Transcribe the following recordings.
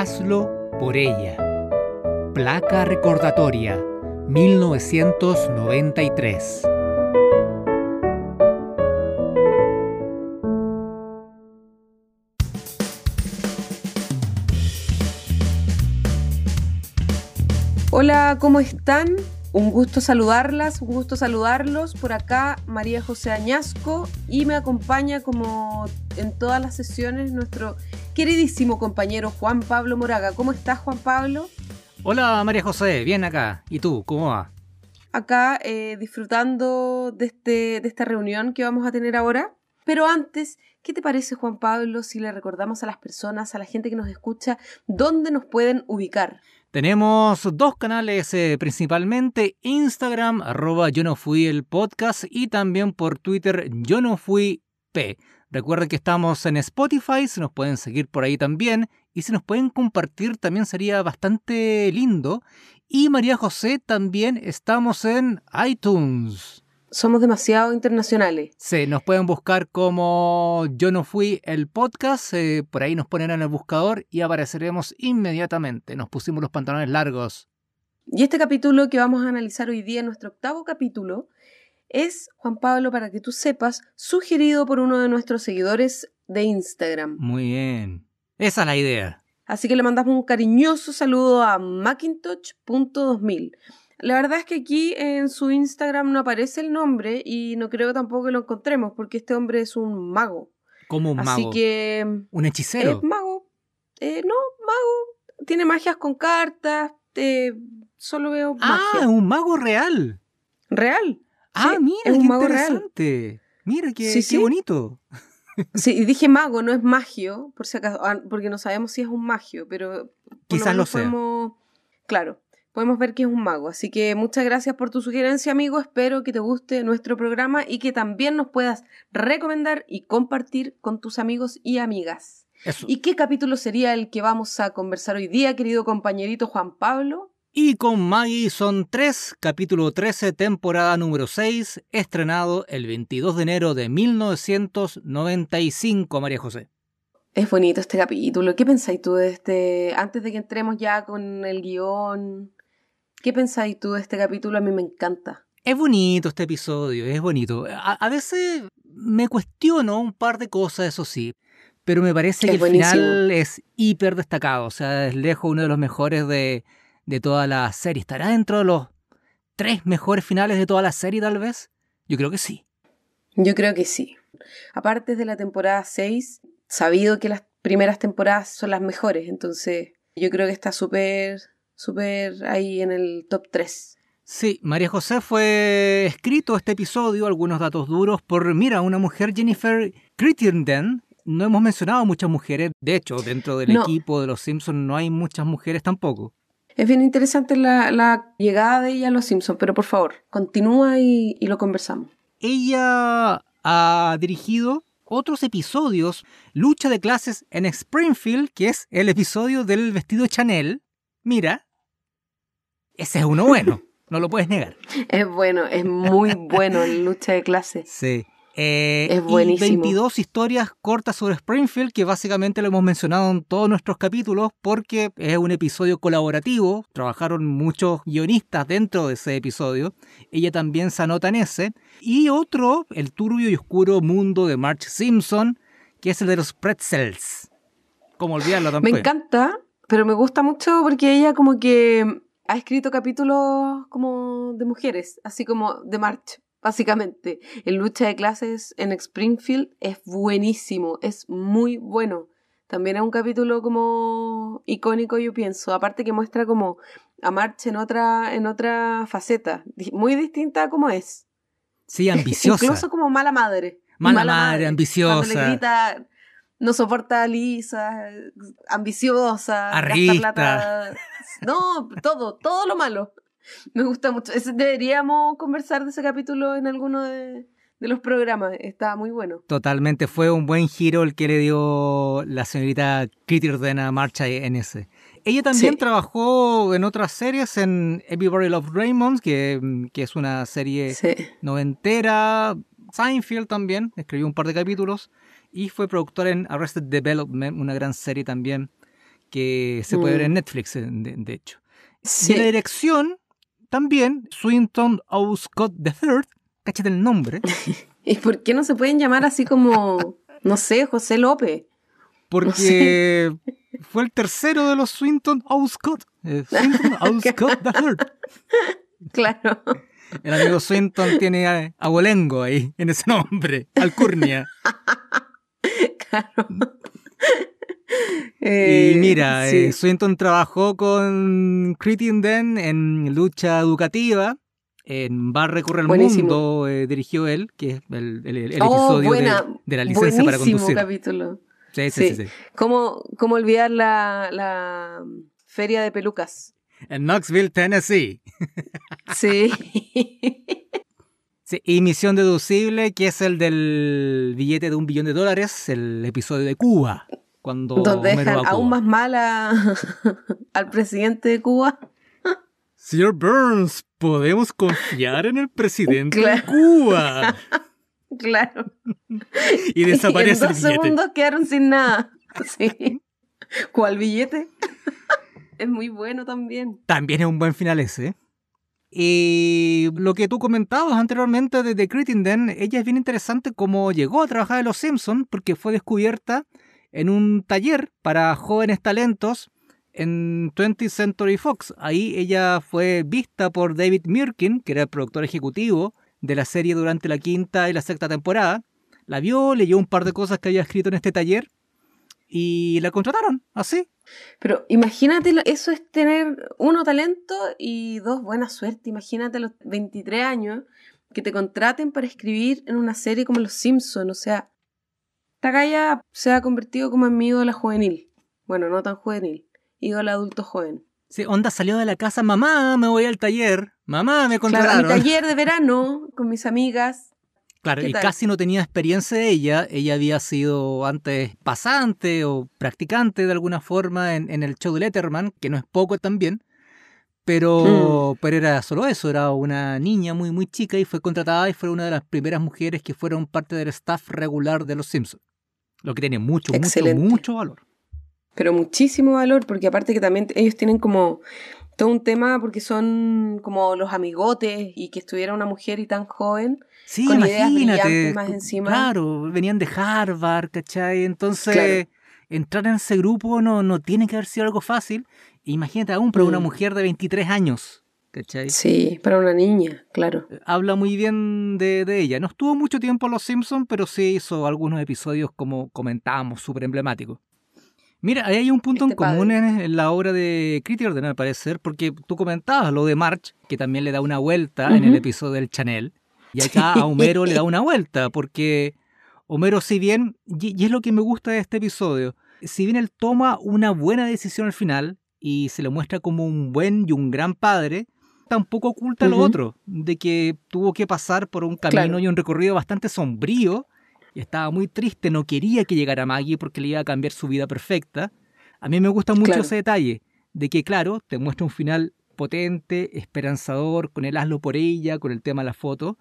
Hazlo por ella. Placa recordatoria 1993. Hola, ¿cómo están? Un gusto saludarlas, un gusto saludarlos. Por acá María José Añasco y me acompaña como en todas las sesiones nuestro queridísimo compañero Juan Pablo Moraga. ¿Cómo estás Juan Pablo? Hola María José, bien acá. ¿Y tú, cómo va? Acá eh, disfrutando de, este, de esta reunión que vamos a tener ahora. Pero antes, ¿qué te parece Juan Pablo si le recordamos a las personas, a la gente que nos escucha, dónde nos pueden ubicar? Tenemos dos canales eh, principalmente, Instagram, arroba yo no fui el podcast y también por Twitter yo no fui P. Recuerden que estamos en Spotify, se nos pueden seguir por ahí también y si nos pueden compartir también sería bastante lindo. Y María José también estamos en iTunes. Somos demasiado internacionales. Sí, nos pueden buscar como Yo no fui el podcast, eh, por ahí nos ponen en el buscador y apareceremos inmediatamente. Nos pusimos los pantalones largos. Y este capítulo que vamos a analizar hoy día, nuestro octavo capítulo, es, Juan Pablo, para que tú sepas, sugerido por uno de nuestros seguidores de Instagram. Muy bien. Esa es la idea. Así que le mandamos un cariñoso saludo a Macintosh.2000. La verdad es que aquí en su Instagram no aparece el nombre y no creo tampoco que lo encontremos porque este hombre es un mago. ¿Cómo un mago? Así que... ¿Un hechicero? Es mago. Eh, no, mago. Tiene magias con cartas. Eh, solo veo magia. Ah, un mago real. ¿Real? Ah, Sí, mira, es un qué mago interesante. Mira, qué, Sí, qué sí. bonito. Sí, y dije mago, no es magio, por si acaso, ah, porque no sabemos si es un magio, pero Quizás lo sea. podemos- claro, podemos ver que es un mago. Así que muchas gracias por tu sugerencia, amigo. Espero que te guste nuestro programa y que también nos puedas recomendar y compartir con tus amigos y amigas. Eso. ¿Y qué capítulo sería el que vamos a conversar hoy día, querido compañerito Juan Pablo? Y con Maggie son 3, capítulo 13, temporada número 6, estrenado el 22 de enero de 1995, María José. Es bonito este capítulo. ¿Qué pensáis tú de este, antes de que entremos ya con el guion? ¿Qué pensáis tú de este capítulo? A mí me encanta. Es bonito este episodio, es bonito. A, a veces me cuestiono un par de cosas, eso sí, pero me parece Es que el buenísimo. final es hiper destacado, o sea, es lejos uno de los mejores de, de toda la serie. ¿Estará dentro de los tres mejores finales de toda la serie, tal vez? Yo creo que sí. Yo creo que sí. Aparte de la temporada 6, sabido que las primeras temporadas son las mejores, entonces yo creo que está súper, súper ahí en el top 3. Sí, María José fue escrito este episodio, algunos datos duros, por, mira, una mujer, Jennifer Crittenden. No hemos mencionado muchas mujeres, de hecho, dentro del No. equipo de los Simpsons no hay muchas mujeres tampoco. Es bien interesante la, la llegada de ella a Los Simpsons, pero por favor, continúa y, y lo conversamos. Ella ha dirigido otros episodios, Lucha de clases en Springfield, que es el episodio del vestido Chanel. Mira, ese es uno bueno, no lo puedes negar. Es bueno, es muy bueno en lucha de clases. Sí. Eh, Es y buenísimo. 22 historias cortas sobre Springfield, que básicamente lo hemos mencionado en todos nuestros capítulos, porque es un episodio colaborativo. Trabajaron muchos guionistas dentro de ese episodio. Ella también se anota en ese. Y otro, El turbio y oscuro mundo de Marge Simpson, que es el de los pretzels. Como olvidarlo Me tampoco. encanta, pero me gusta mucho porque ella como que ha escrito capítulos como de mujeres, así como de March, básicamente. En lucha de clases en Springfield es buenísimo, es muy bueno. También es un capítulo como icónico, yo pienso. Aparte que muestra como a March en otra, en otra faceta, muy distinta a como es. Sí, ambiciosa. Incluso como mala madre. Mala madre, ambiciosa. Cuando le grita, no soporta a Lisa, ambiciosa, Arrista. No, todo, todo lo malo. Me gusta mucho. Deberíamos conversar de ese capítulo en alguno de, de los programas. Está muy bueno. Totalmente, fue un buen giro el que le dio la señorita Crittenden a Marcha en ese. Ella también Sí. trabajó en otras series, en Everybody Loves Raymond, que, que es una serie Sí. noventera. Seinfeld también, escribió un par de capítulos. Y fue productora en Arrested Development, una gran serie también que se puede ver en Mm. Netflix, eh, de, de hecho. Sí. Y la dirección, también, Swinton Scott III, cáchate el nombre, ¿Y por qué no se pueden llamar así como, no sé, José López? porque fue el tercero de los Swinton Scott. eh, Swinton Scott III. Claro. El amigo Swinton tiene abolengo ahí, en ese nombre, alcurnia. Claro. Y Eh, mira, sí. eh, Swinton trabajó con Crittenden en lucha educativa. En Bar Recorre el Buenísimo. Mundo eh, dirigió él, que es el, el- el Oh, episodio de- buena. de, la licencia para conducir. capítulo. Sí, sí, sí, Sí. sí. ¿Cómo, cómo olvidar la, la feria de pelucas? En Knoxville, Tennessee. Sí. Sí, y Misión Deducible, que es el del billete de un billón de dólares, el episodio de Cuba. Cuando Donde dejan aún más mal a- al presidente de Cuba. Señor Burns, ¿podemos confiar en el presidente de. Cuba? Claro. Y desaparece en el dos billete. segundos quedaron sin nada. Sí. ¿Cuál billete? es muy bueno también. También es un buen final ese. Y lo que tú comentabas anteriormente de The Crittenden, ella es bien interesante cómo llegó a trabajar en Los Simpsons porque fue descubierta en un taller para jóvenes talentos en 20th Century Fox. Ahí ella fue vista por David Mirkin, que era el productor ejecutivo de la serie durante la quinta y la sexta temporada. La vio, leyó un par de cosas que había escrito en este taller y la contrataron, así. Pero imagínate, eso es tener uno talento y dos buena suerte. Imagínate a los 23 años que te contraten para escribir en una serie como Los Simpsons. O sea, galla se ha convertido como en mi ídola juvenil. Bueno, no tan juvenil, ídola adulto joven. Sí, Onda salió de la casa, mamá, me voy al taller, mamá, me Claro, contrataron. mi taller de verano con mis amigas. Claro, ¿Qué y tal? casi no tenía experiencia ella. Ella había sido antes pasante o practicante de alguna forma en, en el show de Letterman, que no es poco también. Pero, Mm. pero era solo eso, era una niña muy, muy chica y fue contratada y fue una de las primeras mujeres que fueron parte del staff regular de Los Simpsons. Lo que tiene mucho, Excelente. mucho, mucho valor. pero muchísimo valor, porque aparte que también ellos tienen como todo un tema, porque son como los amigotes y que estuviera una mujer y tan joven. Sí, Con ideas imagínate. brillantes más encima. Claro, venían de Harvard, ¿cachai? Entonces, Claro. entrar en ese grupo no, no tiene que haber sido algo fácil. Imagínate aún para una Mm. mujer de 23 años, ¿cachai? Sí, para una niña, claro. Habla muy bien de, de ella. No estuvo mucho tiempo en Los Simpsons, pero sí hizo algunos episodios, como comentábamos, súper emblemáticos. Mira, ahí hay un punto en Este padre. común en, la obra de Crittenden, al parecer, porque tú comentabas lo de March, que también le da una vuelta en el episodio del Chanel, y acá a Homero le da una vuelta, porque Homero, si bien, y, es lo que me gusta de este episodio, si bien él toma una buena decisión al final y se le muestra como un buen y un gran padre, tampoco oculta lo otro, de que tuvo que pasar por un camino Claro. y un recorrido bastante sombrío, y estaba muy triste, no quería que llegara Maggie porque le iba a cambiar su vida perfecta. A mí me gusta mucho Claro. ese detalle, de que claro, te muestra un final potente, esperanzador, con el hazlo por ella, con el tema de la foto,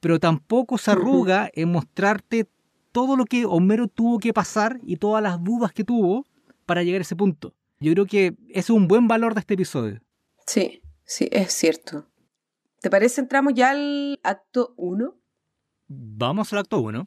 pero tampoco se arruga en mostrarte todo lo que Homero tuvo que pasar y todas las dudas que tuvo para llegar a ese punto. Yo creo que ese es un buen valor de este episodio. Sí, sí, es cierto. ¿Te parece entramos ya al acto 1? Vamos al acto 1.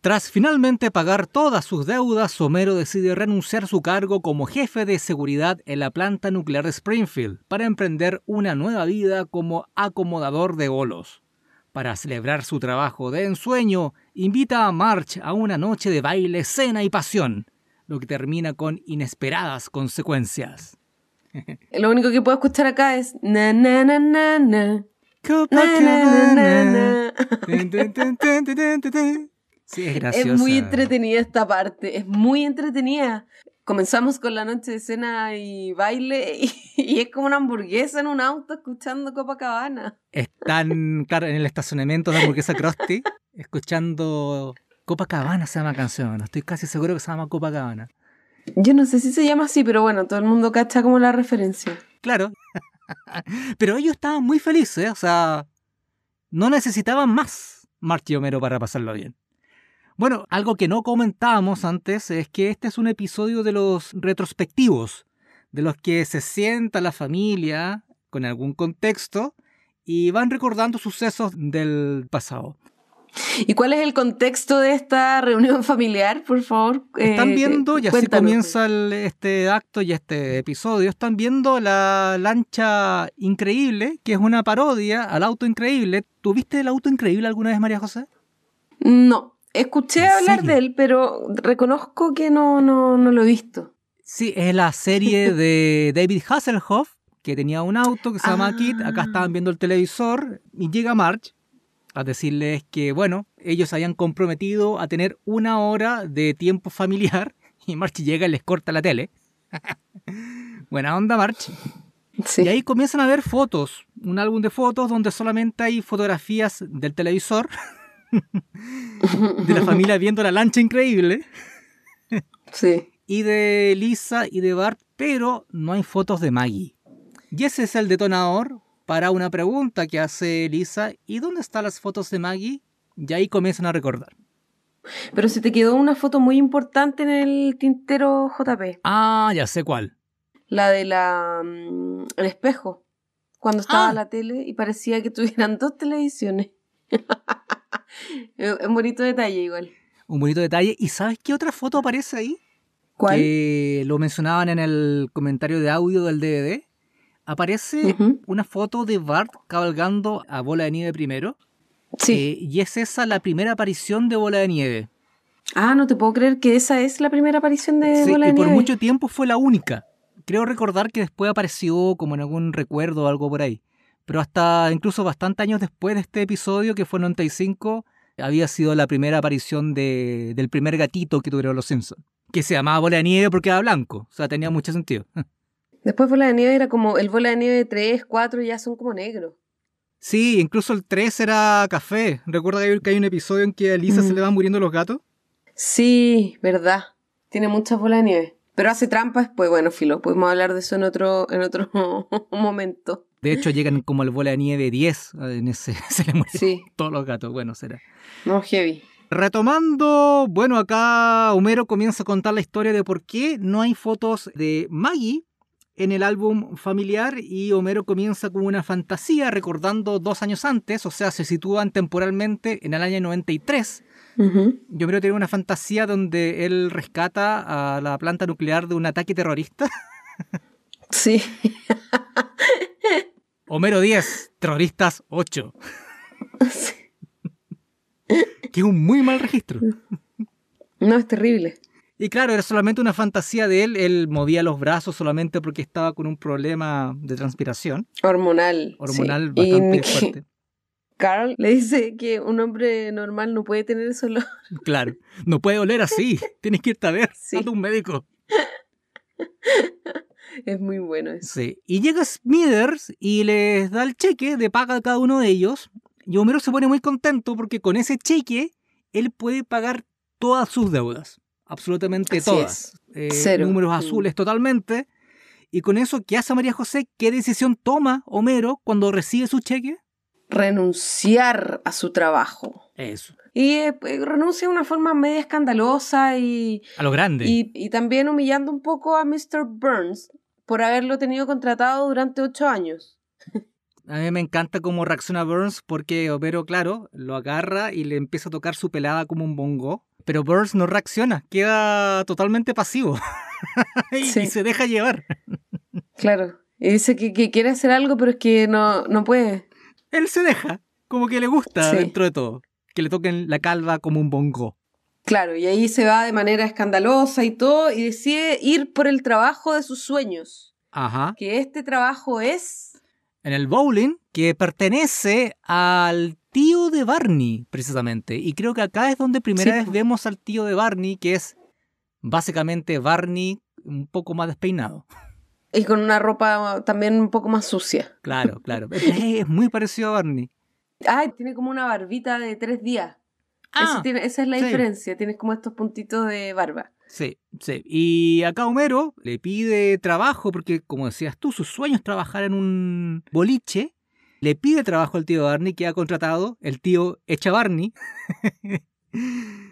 Tras finalmente pagar todas sus deudas, Homero decide renunciar su cargo como jefe de seguridad en la planta nuclear de Springfield para emprender una nueva vida como acomodador de bolos. Para celebrar su trabajo de ensueño, invita a March a una noche de baile, cena y pasión, lo que termina con inesperadas consecuencias. Lo único que puedo escuchar acá es na na na na na. Sí, es graciosa. Es muy entretenida esta parte, es muy entretenida. Comenzamos con la noche de cena y baile y, y es como una hamburguesa en un auto escuchando Copacabana. Están, claro, en el estacionamiento de hamburguesa Krusty, escuchando Copacabana se llama la canción. Estoy casi seguro que se llama Copacabana. Yo no sé si se llama así, pero bueno, todo el mundo cacha como la referencia. Claro. Pero ellos estaban muy felices, o sea, no necesitaban más Marty Homero para pasarlo bien. Bueno, algo que no comentábamos antes es que este es un episodio de los retrospectivos, de los que se sienta la familia con algún contexto y van recordando sucesos del pasado. ¿Y cuál es el contexto de esta reunión familiar, por favor? Están Eh, viendo, y así cuéntanos. comienza el- este acto y este episodio, están viendo la lancha increíble, que es una parodia al auto increíble. ¿Tuviste el auto increíble alguna vez, María José? No, escuché ¿En hablar serio? de él, pero reconozco que no, no, no lo he visto. Sí, es la serie de David Hasselhoff, que tenía un auto que se llama Ah. Kit. Acá estaban viendo el televisor y llega Marge a decirles que, bueno, ellos habían comprometido a tener una hora de tiempo familiar y Marge llega y les corta la tele. Buena onda, Marge. Sí. Y ahí comienzan a ver fotos, un álbum de fotos donde solamente hay fotografías del televisor, de la familia viendo la lancha increíble, Sí. y de Lisa y de Bart, pero no hay fotos de Maggie. Y ese es el detonador para una pregunta que hace Lisa, ¿y dónde están las fotos de Maggie? Y ahí comienzan a recordar. Pero se te quedó una foto muy importante en el tintero JP. Ah, ya sé cuál. La de la mm, el espejo. Cuando estaba Ah. la tele y parecía que tuvieran dos televisiones. es es un bonito detalle igual. Un bonito detalle. ¿Y sabes qué otra foto aparece ahí? ¿Cuál? Que lo mencionaban en el comentario de audio del DVD. Aparece una foto de Bart cabalgando a Bola de Nieve primero. Sí. eh, y es esa la primera aparición de Bola de Nieve. Ah, no te puedo creer que esa es la primera aparición de Sí, Bola y de por Nieve. mucho tiempo fue la única. Creo recordar que después apareció como en algún recuerdo o algo por ahí. Pero hasta incluso bastante años después de este episodio, que fue en 95, había sido la primera aparición de- del primer gatito que tuvieron los Simpsons. Que se llamaba Bola de Nieve porque era blanco. O sea, tenía mucho sentido. Después Bola de Nieve era como el Bola de Nieve 3, 4 ya son como negros. Sí, incluso el 3 era café. ¿Recuerda que hay- un episodio en que a Lisa se Mm. le van muriendo los gatos? Sí, verdad. Tiene muchas bolas de nieve. Pero hace trampa después. Bueno, filo, podemos hablar de eso en otro, en otro momento. De hecho, llegan como el Bola de Nieve 10. En ese se le mueren Sí, todos los gatos. Bueno, será. no heavy. Retomando, bueno, acá Homero comienza a contar la historia de por qué no hay fotos de Maggie en el álbum familiar y Homero comienza con una fantasía recordando dos años antes, o sea, se sitúan temporalmente en el año 93. Ujú. Y Homero tiene una fantasía donde él rescata a la planta nuclear de un ataque terrorista. Sí. Homero 10, terroristas 8. Que es un muy mal registro. No, es terrible. Y claro, era solamente una fantasía de él. Él movía los brazos solamente porque estaba con un problema de transpiración Hormonal. hormonal sí. Bastante fuerte. Carl le dice que un hombre normal no puede tener eso. olor. Claro, no puede oler así. Tienes que irte a ver. Sí. un médico. Es muy bueno eso. Sí. Y llega Smithers y les da el cheque de paga a cada uno de ellos. Y Homero se pone muy contento porque con ese cheque él puede pagar todas sus deudas. Absolutamente Así todas. Eh, Cero. números Mm. azules totalmente. Y con eso, ¿qué hace María José? ¿Qué decisión toma Homero cuando recibe su cheque? Renunciar a su trabajo. Eso. Y eh, pues, renuncia de una forma media escandalosa y, A lo grande. y, y también humillando un poco a Mr. Burns por haberlo tenido contratado durante ocho años. A mí me encanta cómo reacciona Burns porque Homero, claro, lo agarra y le empieza a tocar su pelada como un bongo. Pero Burns no reacciona, queda totalmente pasivo. y, Sí. y se deja llevar. Claro. Y dice que, que quiere hacer algo, pero es que no, no puede. Él se deja, como que le gusta Sí. dentro de todo. Que le toquen la calva como un bongo. Claro, y ahí se va de manera escandalosa y todo, y decide ir por el trabajo de sus sueños. Ajá. Que este trabajo es. En el bowling, que pertenece al tío de Barney, precisamente. Y creo que acá es donde primera Sí, vez vemos al tío de Barney, que es básicamente Barney un poco más despeinado. Y con una ropa también un poco más sucia. Claro, claro. Es, muy parecido a Barney. Ah, tiene como una barbita de tres días. Ah, tiene- esa es la sí. diferencia. Tienes como estos puntitos de barba. Sí, sí. Y acá Homero le pide trabajo, porque como decías tú, su sueño es trabajar en un boliche. Le pide trabajo al tío Barney que ha contratado, el tío Echa Barney.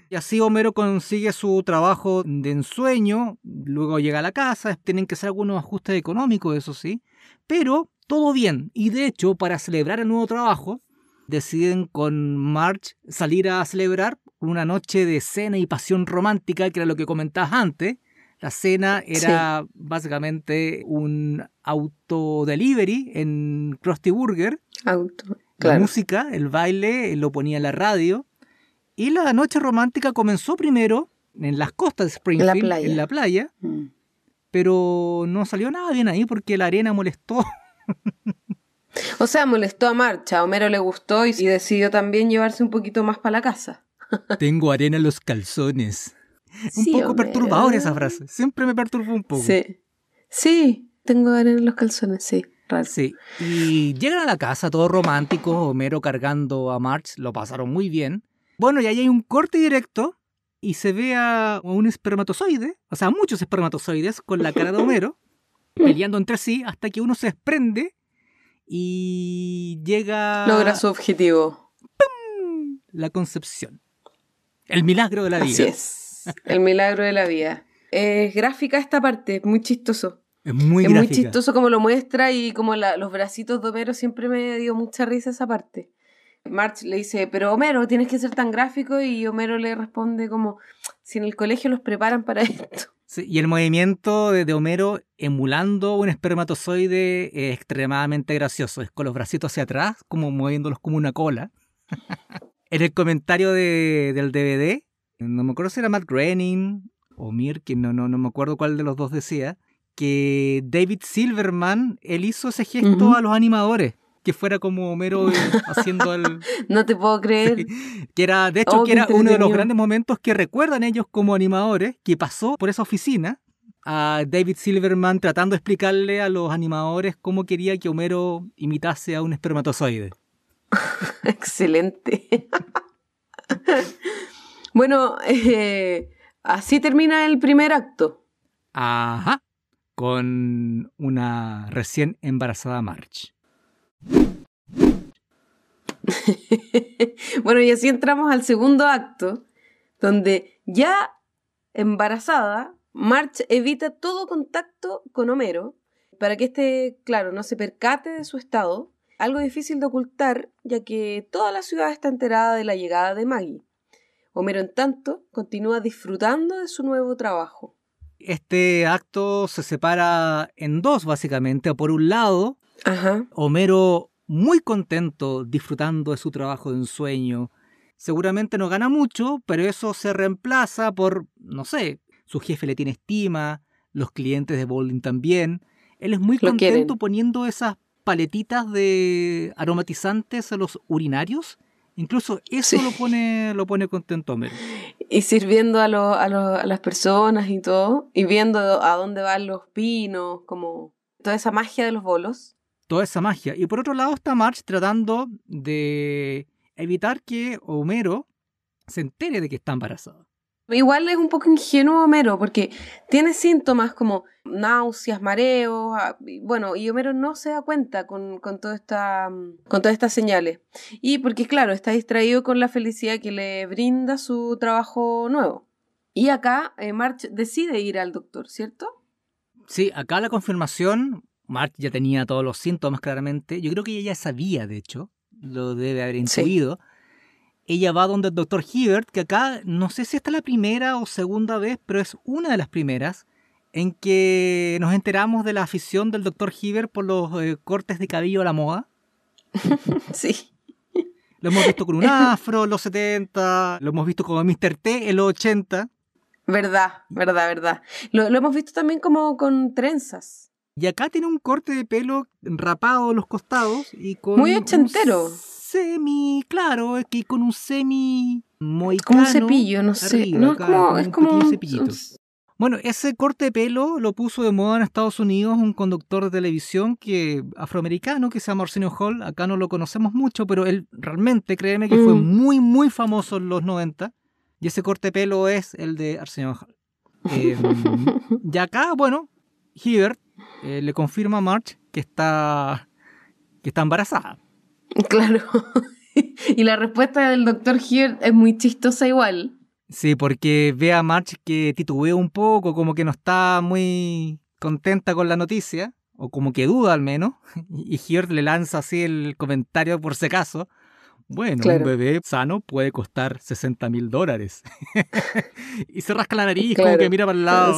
Y así Homero consigue su trabajo de ensueño, luego llega a la casa, tienen que hacer algunos ajustes económicos, eso sí, pero todo bien. Y de hecho, para celebrar el nuevo trabajo, deciden con Marge salir a celebrar una noche de cena y pasión romántica, que era lo que comentabas antes. La cena era básicamente un auto-delivery en Krusty Burger. Auto. La música, el baile, lo ponía en la radio. Y la noche romántica comenzó primero en las costas de Springfield, en la playa. Mm. Pero no salió nada bien ahí porque la arena molestó. o sea, molestó a Marcha. A Homero le gustó y decidió también llevarse un poquito más para la casa. Tengo arena en los calzones. Un poco perturbadora esa frase. Siempre me perturbó un poco. Sí. Sí, tengo arena en los calzones, sí. Sí. Y llegan a la casa todo romántico, Homero cargando a March, lo pasaron muy bien. Bueno, y ahí hay un corte directo y se ve a un espermatozoide, o sea, muchos espermatozoides con la cara de Homero, peleando entre sí hasta que uno se desprende y llega... Logra su objetivo. La concepción. El milagro de la vida. Así es. El milagro de la vida. Es gráfica esta parte, muy chistoso. Es muy, muy chistoso como lo muestra y como los bracitos de Homero siempre me dio mucha risa esa parte. March le dice, pero Homero, tienes que ser tan gráfico y Homero le responde como, si en el colegio los preparan para esto. y el movimiento de, Homero emulando un espermatozoide es extremadamente gracioso, es con los bracitos hacia atrás, como moviéndolos como una cola. en el comentario del DVD, no me acuerdo si era Matt Groening o Mirkin, no, no, no me acuerdo cuál de los dos decía, que David Silverman, él hizo ese gesto a los animadores que fuera como Homero haciendo el... no te puedo creer. que era, de hecho, oh, que era uno de los grandes momentos que recuerdan ellos como animadores, que pasó por esa oficina a David Silverman tratando de explicarle a los animadores cómo quería que Homero imitase a un espermatozoide. Excelente. bueno, eh, así termina el primer acto. Ajá, con una recién embarazada March. bueno, y así entramos al segundo acto, donde ya embarazada, March evita todo contacto con Homero para que éste, claro, no se percate de su estado, algo difícil de ocultar, ya que toda la ciudad está enterada de la llegada de Maggie. Homero, en tanto, continúa disfrutando de su nuevo trabajo. Este acto se separa en dos, básicamente. Por un lado, Homero muy contento disfrutando de su trabajo de ensueño. Seguramente no gana mucho, pero eso se reemplaza por, no sé, su jefe le tiene estima, los clientes de Bowling también. Él es muy contento poniendo esas paletitas de aromatizantes a los urinarios. Incluso eso lo pone lo pone contento Homero. Y sirviendo a, a las personas y todo, y viendo a dónde van los pinos, como toda esa magia de los bolos toda esa magia. Y por otro lado está March tratando de evitar que Homero se entere de que está embarazada. Igual es un poco ingenuo Homero, porque tiene síntomas como náuseas, mareos, ah, bueno, y Homero no se da cuenta con, con, esta, con todas estas señales. Y porque, claro, está distraído con la felicidad que le brinda su trabajo nuevo. Y acá eh, March decide ir al doctor, ¿cierto? Sí, acá la confirmación March ya tenía todos los síntomas claramente. Yo creo que ella ya sabía, de hecho, lo debe haber intuido. Ella va donde el doctor Hibbert, que acá no sé si esta es la primera o segunda vez, pero es una de las primeras en que nos enteramos de la afición del doctor Hibbert por los eh, cortes de cabello a la moda. sí. Lo hemos visto con un afro en los 70, lo hemos visto como Mr. T en los 80. Verdad, verdad, verdad. Lo, lo hemos visto también como con trenzas. Y acá tiene un corte de pelo rapado a los costados y con. Muy ochentero. Semi, claro, es que con un semi. Muy como un cepillo, no sé. no, es como. Es como Bueno, ese corte de pelo lo puso de moda en Estados Unidos un conductor de televisión que afroamericano que se llama Arsenio Hall. Acá no lo conocemos mucho, pero él realmente, créeme que fue mm. muy, muy famoso en los 90. Y ese corte de pelo es el de Arsenio Hall. Em, y acá, bueno, Hibbert eh, le confirma a March que está, que está embarazada. Claro. y la respuesta del doctor Hibbert es muy chistosa igual. Sí, porque ve a March que titubea un poco, como que no está muy contenta con la noticia, o como que duda al menos, y Hirt le lanza así el comentario por si acaso. Bueno, un bebé sano puede costar 60 mil dólares. y se rasca la nariz, como que mira para el lado.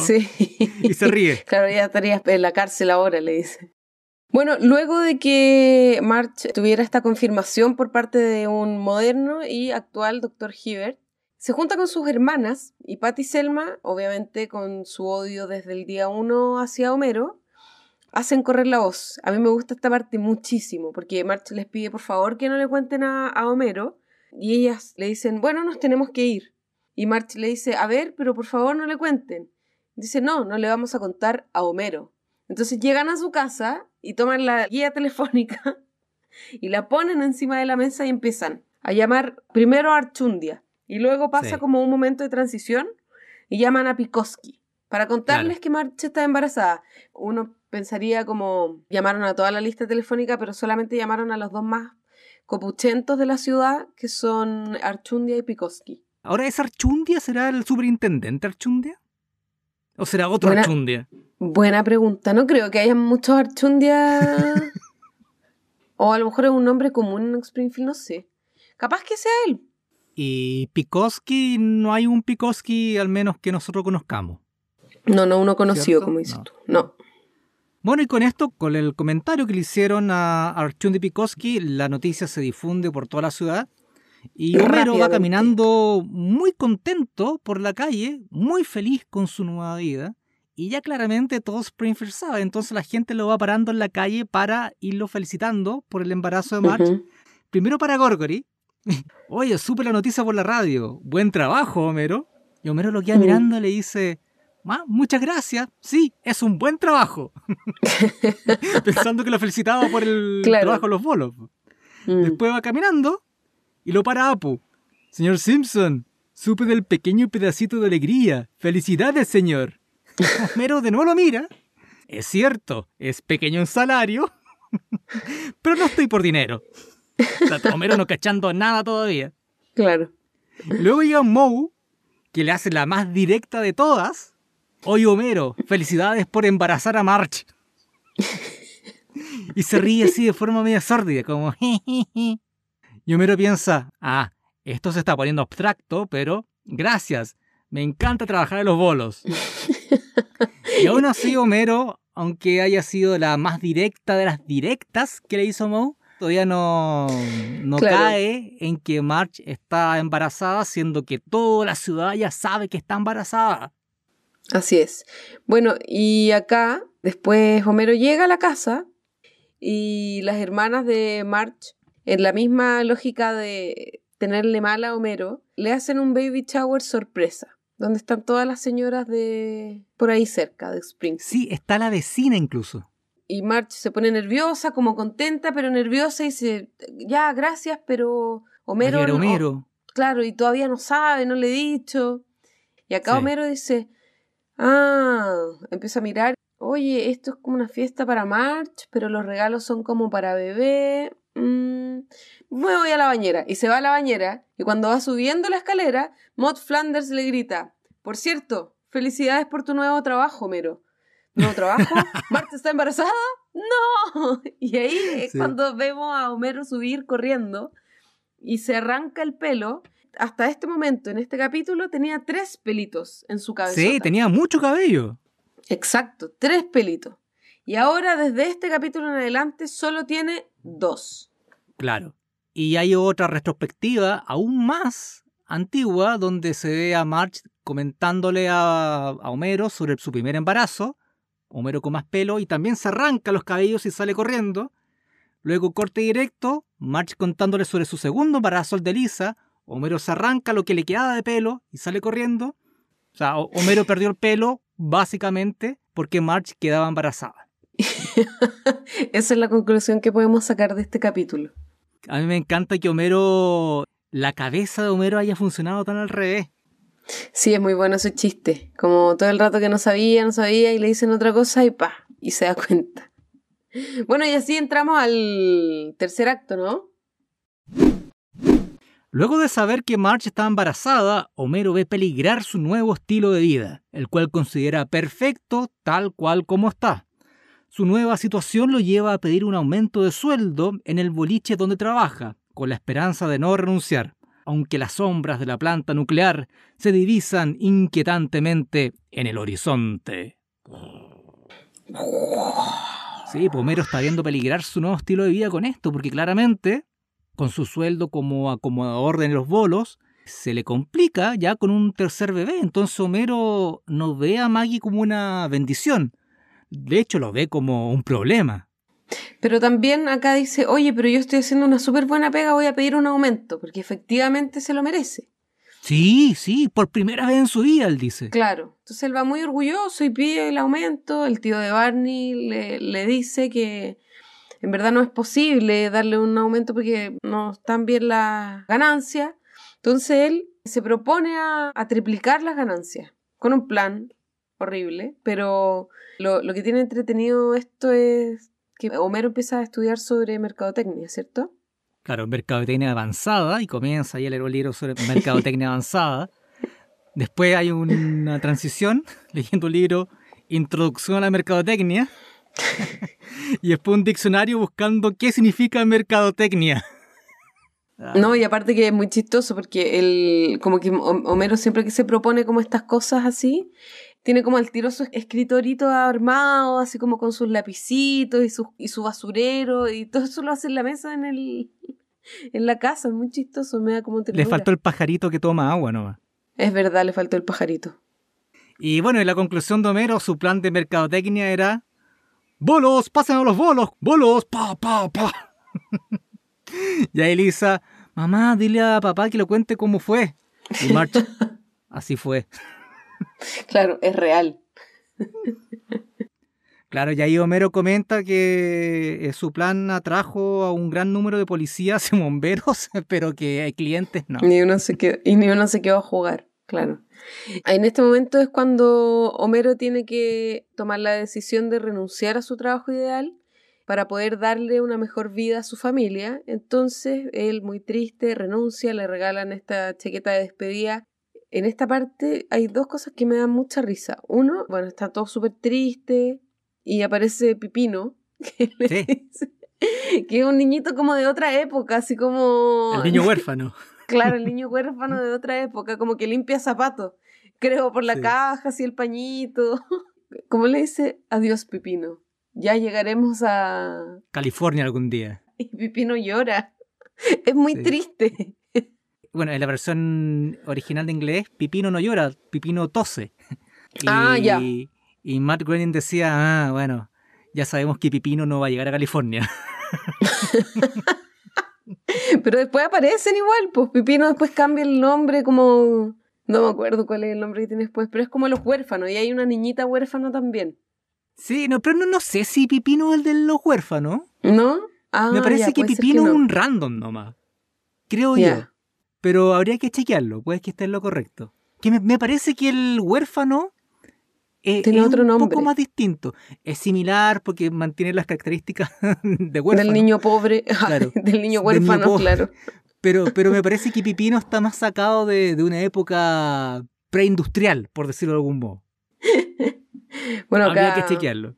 Y se ríe. Claro, ya estarías en la cárcel ahora, le dice. Bueno, luego de que March tuviera esta confirmación por parte de un moderno y actual doctor Hibbert, se junta con sus hermanas y Patty Selma, obviamente con su odio desde el día uno hacia Homero, hacen correr la voz. A mí me gusta esta parte muchísimo, porque March les pide por favor que no le cuenten a, Homero, y ellas le dicen, bueno, nos tenemos que ir. Y March le dice, a ver, pero por favor no le cuenten. Dice, no, no le vamos a contar a Homero. Entonces llegan a su casa y toman la guía telefónica y la ponen encima de la mesa y empiezan a llamar primero a Archundia y luego pasa como un momento de transición y llaman a Pikoski para contarles que March está embarazada. Uno pensaría como llamaron a toda la lista telefónica, pero solamente llamaron a los dos más copuchentos de la ciudad, que son Archundia y Pikoski. ¿Ahora es Archundia? ¿Será el superintendente Archundia? ¿O será otro Archundia? Buena pregunta. No creo que haya muchos Archundia. o a lo mejor es un nombre común en Springfield, no sé. Capaz que sea él. Y Pikoski, no hay un Pikoski al menos que nosotros conozcamos. No, no uno conocido, como dices tú. No. Bueno, y con esto, con el comentario que le hicieron a Archundi Pikoski, la noticia se difunde por toda la ciudad. Y Homero va caminando muy contento por la calle, muy feliz con su nueva vida. Y ya claramente todo Springfield sabe, entonces la gente lo va parando en la calle para irlo felicitando por el embarazo de March. Primero para Gorgory. Oye, supe la noticia por la radio. Buen trabajo, Homero. Y Homero lo queda mirando y le dice, muchas gracias. Sí, es un buen trabajo. Pensando que lo felicitaba por el trabajo de los bolos. Mm. Después va caminando y lo para Apu. Señor Simpson, supe del pequeño pedacito de alegría. Felicidades, señor. Homero de nuevo lo mira. Es cierto, es pequeño en salario, pero no estoy por dinero. Homero no cachando nada todavía. Claro. Luego llega Moe, que le hace la más directa de todas, Oye, Homero, felicidades por embarazar a March. y se ríe así de forma media sórdida, como... y Homero piensa, ah, esto se está poniendo abstracto, pero gracias, me encanta trabajar en los bolos. Y aún así, Homero, aunque haya sido la más directa de las directas que le hizo Moe, todavía no, no cae en que March está embarazada, siendo que toda la ciudad ya sabe que está embarazada. Así es. Bueno, y acá después Homero llega a la casa y las hermanas de March, en la misma lógica de tenerle mal a Homero, le hacen un baby shower sorpresa, donde están todas las señoras de por ahí cerca de Spring. Sí, está la vecina incluso. Y March se pone nerviosa, como contenta, pero nerviosa y dice, ya, gracias, pero Homero... Homero. claro, y todavía no sabe, no le he dicho. Y acá Homero dice, Ah, empieza a mirar. Oye, esto es como una fiesta para March, pero los regalos son como para bebé. Mm, me voy a la bañera. Y se va a la bañera. Y cuando va subiendo la escalera, Maud Flanders le grita: Por cierto, felicidades por tu nuevo trabajo, Mero. ¿Nuevo trabajo? ¿Marta está embarazada? ¡No! Y ahí es cuando vemos a Homero subir corriendo y se arranca el pelo hasta este momento, en este capítulo, tenía tres pelitos en su cabeza. Sí, tenía mucho cabello. Exacto, tres pelitos. Y ahora, desde este capítulo en adelante, solo tiene dos. Claro. Y hay otra retrospectiva aún más antigua donde se ve a March comentándole a, Homero sobre su primer embarazo. Homero con más pelo y también se arranca los cabellos y sale corriendo. Luego corte directo, March contándole sobre su segundo embarazo, de Lisa, Homero se arranca lo que le quedaba de pelo y sale corriendo. O sea, Homero perdió el pelo básicamente porque Marge quedaba embarazada. Esa es la conclusión que podemos sacar de este capítulo. A mí me encanta que Homero, la cabeza de Homero haya funcionado tan al revés. Sí, es muy bueno ese chiste. Como todo el rato que no sabía, no sabía y le dicen otra cosa y pa, y se da cuenta. Bueno, y así entramos al tercer acto, ¿no? Luego de saber que Marge está embarazada, Homero ve peligrar su nuevo estilo de vida, el cual considera perfecto tal cual como está. Su nueva situación lo lleva a pedir un aumento de sueldo en el boliche donde trabaja, con la esperanza de no renunciar, aunque las sombras de la planta nuclear se divisan inquietantemente en el horizonte. Sí, Pomero está viendo peligrar su nuevo estilo de vida con esto, porque claramente, con su sueldo como acomodador de los bolos, se le complica ya con un tercer bebé. Entonces Homero no ve a Maggie como una bendición. De hecho, lo ve como un problema. Pero también acá dice, oye, pero yo estoy haciendo una súper buena pega, voy a pedir un aumento, porque efectivamente se lo merece. Sí, sí, por primera vez en su vida, él dice. Claro. Entonces él va muy orgulloso y pide el aumento. El tío de Barney le, le dice que en verdad no es posible darle un aumento porque no están bien las ganancias. Entonces él se propone a, a triplicar las ganancias con un plan horrible, pero lo, lo que tiene entretenido esto es que Homero empieza a estudiar sobre mercadotecnia, ¿cierto? Claro, mercadotecnia avanzada y comienza ahí a leer un libro sobre mercadotecnia avanzada. Después hay una transición leyendo un libro Introducción a la mercadotecnia. y después un diccionario buscando qué significa mercadotecnia. No, y aparte que es muy chistoso porque el, como que Homero siempre que se propone como estas cosas así, tiene como el tiro su escritorito armado, así como con sus lapicitos y su, y su basurero, y todo eso lo hace en la mesa en el en la casa, es muy chistoso, me da como Le faltó el pajarito que toma agua nomás. Es verdad, le faltó el pajarito. Y bueno, en la conclusión de Homero, su plan de mercadotecnia era ¡Bolos! ¡Pasen a los bolos! ¡Bolos! ¡Pa, pa, pa! y ahí Elisa, mamá, dile a papá que lo cuente cómo fue. Y March, así fue. Claro, es real. Claro, y ahí Homero comenta que eh, su plan atrajo a un gran número de policías y bomberos, pero que hay clientes no. Ni uno se quedó, y ni uno se quedó a jugar, claro. En este momento es cuando Homero tiene que tomar la decisión de renunciar a su trabajo ideal para poder darle una mejor vida a su familia. Entonces, él muy triste renuncia, le regalan esta chaqueta de despedida en esta parte hay dos cosas que me dan mucha risa. Uno, bueno, está todo súper triste y aparece Pipino, que, que es un niñito como de otra época, así como... El niño huérfano. claro, el niño huérfano de otra época, como que limpia zapatos, creo, por la caja, así el pañito. ¿Cómo le dice? Adiós, Pipino. Ya llegaremos a... California algún día. Y Pipino llora. Es muy triste bueno, en la versión original de inglés, Pipino no llora, Pipino tose. ah, ya. Y Matt Groening decía, ah, bueno, ya sabemos que Pipino no va a llegar a California. Pero después aparecen igual, pues Pipino después cambia el nombre como... No me acuerdo cuál es el nombre que tiene después, pero es como los huérfanos, y hay una niñita huérfana también. Sí, no, pero no, sé si Pipino es el de los huérfanos. ¿No? Ah, me parece que Pipino es un random nomás. Creo yo pero habría que chequearlo, puede que esté en lo correcto. Que me, parece que el huérfano eh, es otro un poco más distinto. Es similar porque mantiene las características de huérfano. Del niño pobre, del niño huérfano, claro. Pero, pero me parece que Pipino está más sacado de, de una época preindustrial, por decirlo de algún modo. bueno, Habría que chequearlo.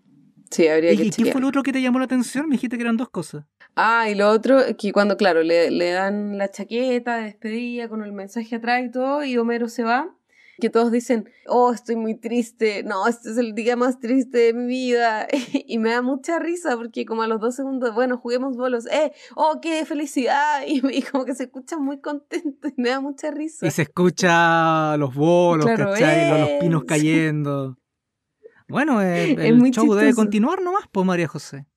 Sí, habría que ¿Y qué fue lo otro que te llamó la atención? Me dijiste que eran dos cosas. Ah, y lo otro, que cuando, claro, le, le dan la chaqueta de despedida con el mensaje atrás y todo, y Homero se va, que todos dicen, oh, estoy muy triste, no, este es el día más triste de mi vida, y me da mucha risa porque como a los dos segundos, bueno, juguemos bolos, eh, oh, qué felicidad, y, como que se escucha muy contento y me da mucha risa. Y se escucha los bolos, ¿cachai? Los, pinos cayendo. Bueno, el, el show debe continuar nomás, pues María José.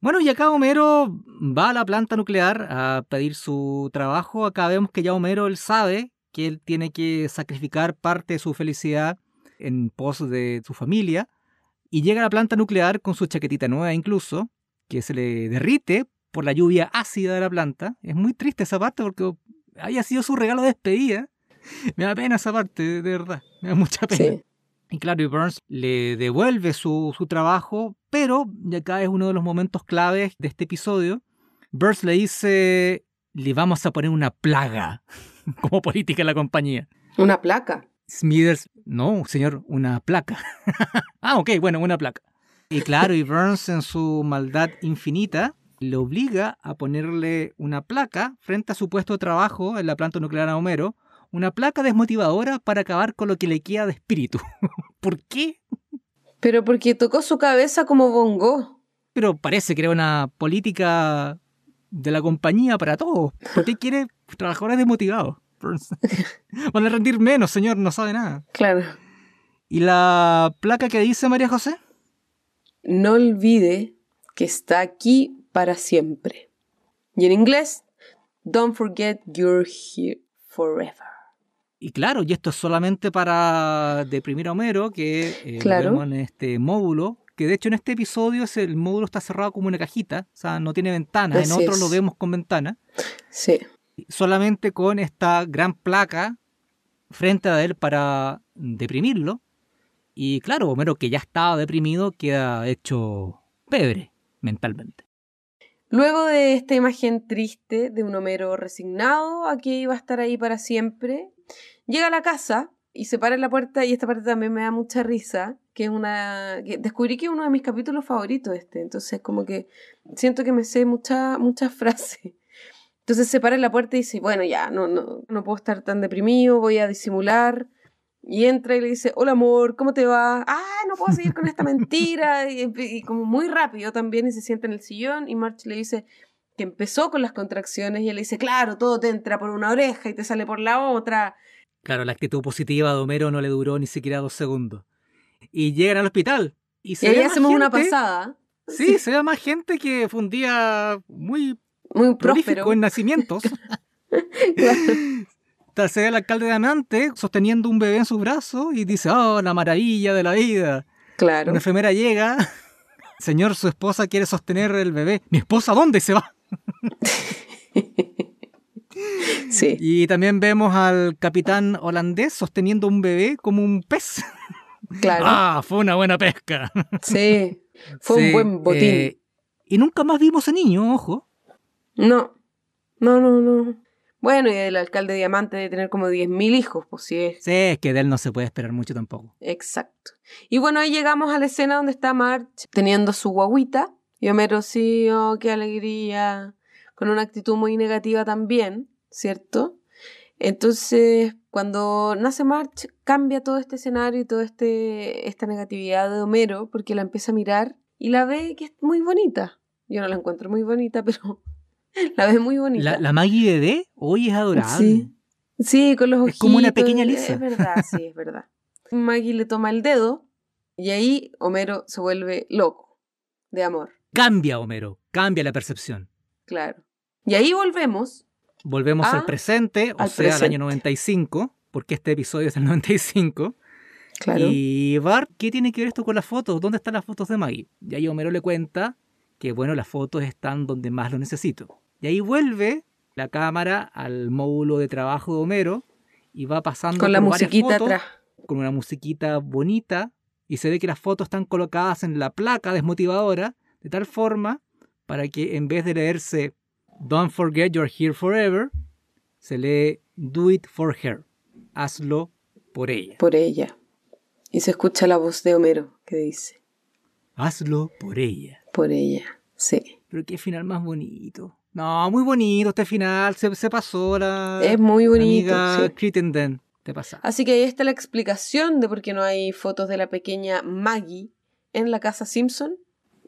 Bueno, y acá Homero va a la planta nuclear a pedir su trabajo. Acá vemos que ya Homero él sabe que él tiene que sacrificar parte de su felicidad en pos de su familia. Y llega a la planta nuclear con su chaquetita nueva incluso, que se le derrite por la lluvia ácida de la planta. Es muy triste esa parte porque haya sido su regalo de despedida. Me da pena esa parte, de verdad. Me da mucha pena. Y claro, y Burns le devuelve su, su trabajo, pero, y acá es uno de los momentos claves de este episodio, Burns le dice, le vamos a poner una plaga como política en la compañía. Una placa. Smithers, no, señor, una placa. ah, ok, bueno, una placa. Y claro, y Burns en su maldad infinita le obliga a ponerle una placa frente a su puesto de trabajo en la planta nuclear a Homero, una placa desmotivadora para acabar con lo que le queda de espíritu. ¿Por qué? Pero porque tocó su cabeza como bongo. Pero parece que era una política de la compañía para todos. ¿Por qué quiere trabajadores desmotivados? Van a rendir menos, señor, no sabe nada. Claro. ¿Y la placa que dice María José? No olvide que está aquí para siempre. Y en inglés, don't forget you're here forever. Y claro, y esto es solamente para deprimir a Homero, que eh, Claro. vemos en este módulo, que de hecho en este episodio es- el módulo está cerrado como una cajita, o sea, no tiene ventanas, en otros lo vemos con ventanas, Sí. solamente con esta gran placa frente a él para deprimirlo. Y claro, Homero que ya estaba deprimido queda hecho pebre mentalmente. Luego de esta imagen triste de un Homero resignado a que iba a estar ahí para siempre, llega a la casa y se para en la puerta y esta parte también me da mucha risa, que es una... que descubrí que es uno de mis capítulos favoritos este, entonces como que siento que me sé muchas muchas frases. Entonces se para en la puerta y dice, bueno, ya, no, no, no puedo estar tan deprimido, voy a disimular. Y entra y le dice, hola amor, ¿cómo te va? Ah, no puedo seguir con esta mentira. Y, y como muy rápido también y se sienta en el sillón y March le dice que empezó con las contracciones y él le dice, claro, todo te entra por una oreja y te sale por la otra. Claro, la actitud positiva de Homero no le duró ni siquiera dos segundos. Y llegan al hospital. Y, Y se ve ahí hacemos una gente- pasada. Sí, se ve más gente que fue un día muy Muy próspero. en nacimientos. Claro. Se ve al alcalde de Amante sosteniendo un bebé en sus brazos y dice, oh, la maravilla de la vida. Claro. Una enfermera llega, señor, su esposa quiere sostener el bebé. ¿Mi esposa dónde se va? Sí. Y también vemos al capitán holandés sosteniendo un bebé como un pez. Claro. Ah, fue una buena pesca. Sí. Fue Sí, un buen botín. eh, y nunca más vimos a niño, ojo. No. No, no, no. Bueno, y el alcalde Diamante debe tener como 10.000 hijos, pues sí es. Sí, es que de él no se puede esperar mucho tampoco. Exacto. Y bueno, ahí llegamos a la escena donde está March teniendo su guaguita. Y Homero, sí, oh, qué alegría. Con una actitud muy negativa también, ¿cierto? Entonces, cuando nace March, cambia todo este escenario y toda este, esta negatividad de Homero, porque la empieza a mirar y la ve que es muy bonita. Yo no la encuentro muy bonita, pero la ve muy bonita. La, la Maggie bebé hoy es adorable. Sí. Sí, con los ojitos. Es como una pequeña Lisa. Es verdad, sí, es verdad. Maggie le toma el dedo y ahí Homero se vuelve loco de amor, Cambia, Homero, cambia la percepción. Claro. Y ahí volvemos. Volvemos al presente, o al sea, al año 95, porque este episodio es del 95. Claro. Y Bart, ¿qué tiene que ver esto con las fotos? ¿Dónde están las fotos de Maggie? Y ahí Homero le cuenta que, bueno, las fotos están donde más lo necesito. Y ahí vuelve la cámara al módulo de trabajo de Homero y va pasando Con la por varias musiquita fotos, atrás. con una musiquita bonita y se ve que las fotos están colocadas en la placa desmotivadora de tal forma para que en vez de leerse Don't forget you're here forever, se lee Do it for her. Hazlo por ella. Por ella. Y se escucha la voz de Homero que dice, Hazlo por ella. por ella. Sí. Pero qué final más bonito. No, muy bonito este final. Se, se pasó la Es muy bonito. amiga sí. Crittenden. Te pasa. Así que ahí está la explicación de por qué no hay fotos de la pequeña Maggie en la casa Simpson.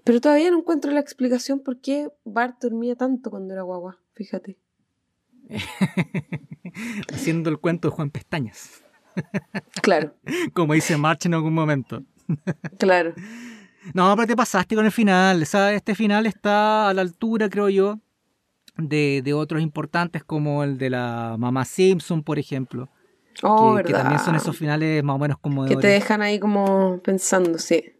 Pero todavía no encuentro la explicación por qué Bart dormía tanto cuando era guagua. Fíjate. Haciendo el cuento de Juan Pestañas. Claro, Como dice March en algún momento. claro. No, pero te pasaste con el final. O sea, este final está a la altura, creo yo, de, de otros importantes como el de la mamá Simpson, por ejemplo. Oh, que, que verdad. también son esos finales más o menos como Que te dejan ahí como pensando, sí.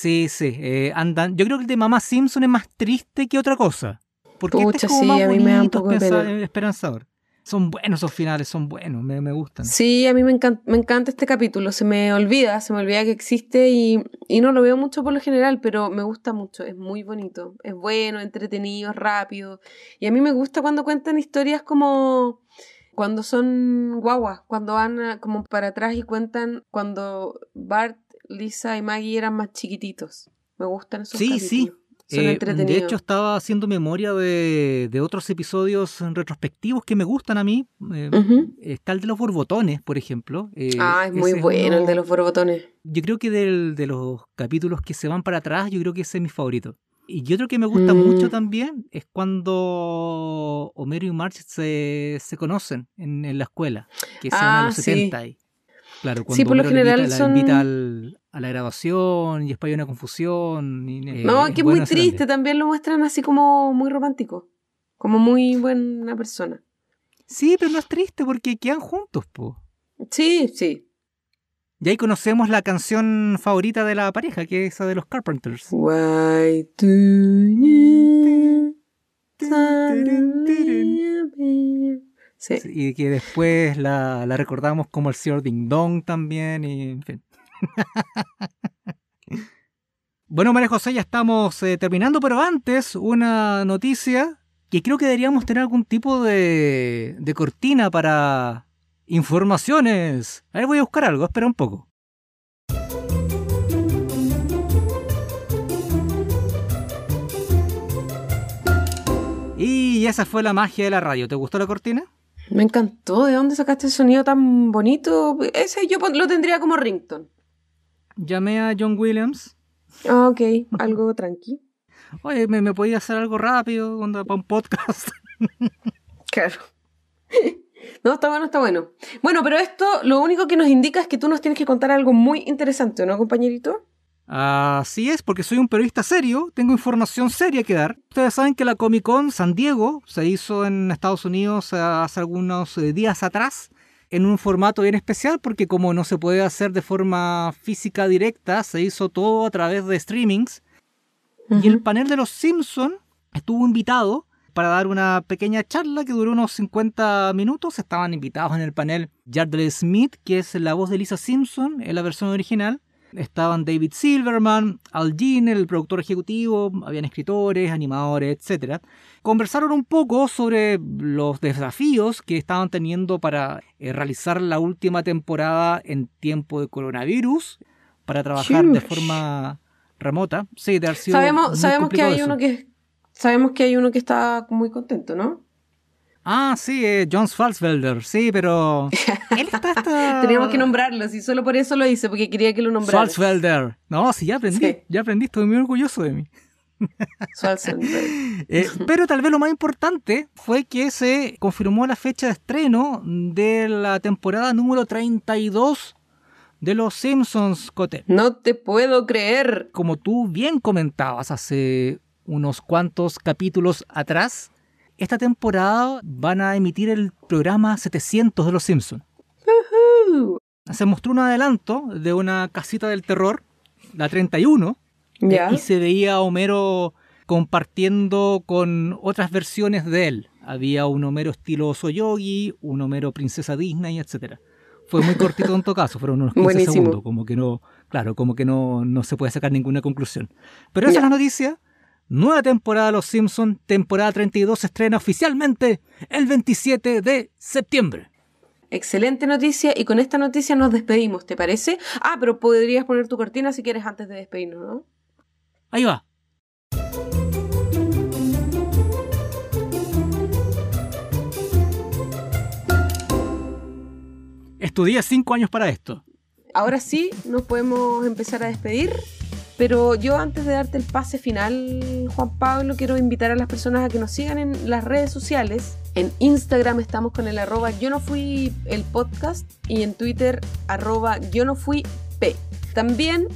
Sí, sí. eh, andan. Yo creo que el de mamá Simpson es más triste que otra cosa. Porque este Pucha, es como sí, más a mí me da un poco de esperanzador. Son buenos esos finales, son buenos, me, me gustan. Sí, a mí me encanta, me encanta este capítulo. Se me olvida, se me olvida que existe y, y no lo veo mucho por lo general, pero me gusta mucho. Es muy bonito, es bueno, entretenido, rápido. Y a mí me gusta cuando cuentan historias como cuando son guaguas, cuando van a- como para atrás y cuentan cuando Bart, Lisa y Maggie eran más chiquititos. Me gustan esos Sí, sí. Son Eh, de entretenidos. hecho, estaba haciendo memoria de, de otros episodios retrospectivos que me gustan a mí. Eh. Está el de los borbotones, por ejemplo. Eh, Ah, es muy bueno el de los borbotones. Yo creo que del- de los capítulos que se van para atrás, yo creo que ese es mi favorito. Y otro que me gusta Mm. mucho también es cuando Homero y Marge se, se conocen en, en la escuela, que se van a Ah, los sí. 70. y- claro, cuando Sí, por lo general la son- invita al- a la grabación y después hay una confusión. y, eh, No, es que es muy triste, también. también lo muestran así como muy romántico, como muy buena persona. Sí, pero no es triste porque quedan juntos, po. Sí, sí. Y ahí conocemos la canción favorita de la pareja, que es esa de los Carpenters. Why do you? Sí. Y que después la, la recordamos como el señor Ding Dong también, y en fin. bueno, María José, ya estamos eh, terminando, pero antes una noticia que creo que deberíamos tener algún tipo de, de cortina para informaciones. A ver, voy a buscar algo, espera un poco. Y esa fue la magia de la radio. ¿Te gustó la cortina? Me encantó. ¿De dónde sacaste el sonido tan bonito? Ese yo lo tendría como rington. Llamé a John Williams. Ah, ok. Algo tranqui. Oye, ¿me, me podía hacer algo rápido onda, para un podcast? Claro. No, está bueno, está bueno. Bueno, pero esto lo único que nos indica es que tú nos tienes que contar algo muy interesante, ¿no, compañerito? Así es, porque soy un periodista serio, tengo información seria que dar. Ustedes saben que la Comic Con San Diego se hizo en Estados Unidos eh, hace algunos eh, días atrás en un formato bien especial porque como no se puede hacer de forma física directa, se hizo todo a través de streamings y el panel de los Simpson estuvo invitado para dar una pequeña charla que duró unos 50 minutos. Estaban invitados en el panel Yardley Smith, que es la voz de Lisa Simpson en la versión original. Estaban David Silverman, Al Jean, el productor ejecutivo, habían escritores, animadores, etc. Conversaron un poco sobre los desafíos que estaban teniendo para eh, realizar la última temporada en tiempo de coronavirus, para trabajar de forma remota. Sí, de haber sido Sabemos, sabemos que hay eso. uno que sabemos que hay uno que está muy contento, ¿no? Ah, sí, eh, John Swartzwelder, sí, pero... Él está hasta... Teníamos que nombrarlo, y solo por eso lo hice, porque quería que lo nombrara. Swartzwelder. No, sí, ya aprendí, Sí. ya aprendí, estoy muy orgulloso de mí. Eh, pero tal vez lo más importante fue que se confirmó la fecha de estreno de la temporada número 32 de Los Simpsons, Cote. No te puedo creer. Como tú bien comentabas hace unos cuantos capítulos atrás, esta temporada van a emitir el programa 700 de Los Simpsons. Uh, Se mostró un adelanto de una casita del terror, la 31, ya. Eh, y se veía a Homero compartiendo con otras versiones de él. Había un Homero estilo Soyogi, un Homero princesa Disney, etcétera. Fue muy cortito en todo caso, fueron unos 15 Buenísimo. segundos, como que no, claro, como que no, no se puede sacar ninguna conclusión. Pero esa Ya. es la noticia. Nueva temporada de Los Simpsons, temporada 32 se estrena oficialmente el 27 de septiembre. Excelente noticia y con esta noticia nos despedimos, ¿te parece? Ah, pero podrías poner tu cortina si quieres antes de despedirnos, ¿no? Ahí va. Estudié cinco años para esto. Ahora sí, nos podemos empezar a despedir, pero yo antes de darte el pase final, Juan Pablo, quiero invitar a las personas a que nos sigan en las redes sociales. En Instagram estamos con el arroba yo no fui el podcast y en Twitter arroba yo no fui p. También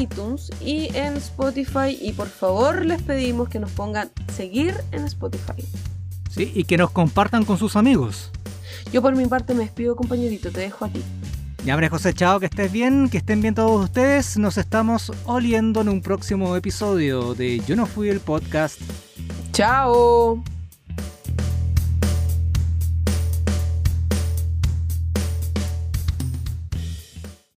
iTunes y en Spotify y por favor les pedimos que nos pongan seguir en Spotify. ¿sí? Y que nos compartan con sus amigos. Yo por mi parte me despido compañerito, te dejo a ti. Ya, María José, chao, que estés bien, que estén bien todos ustedes. Nos estamos oliendo en un próximo episodio de Yo no fui el podcast. ¡Chao!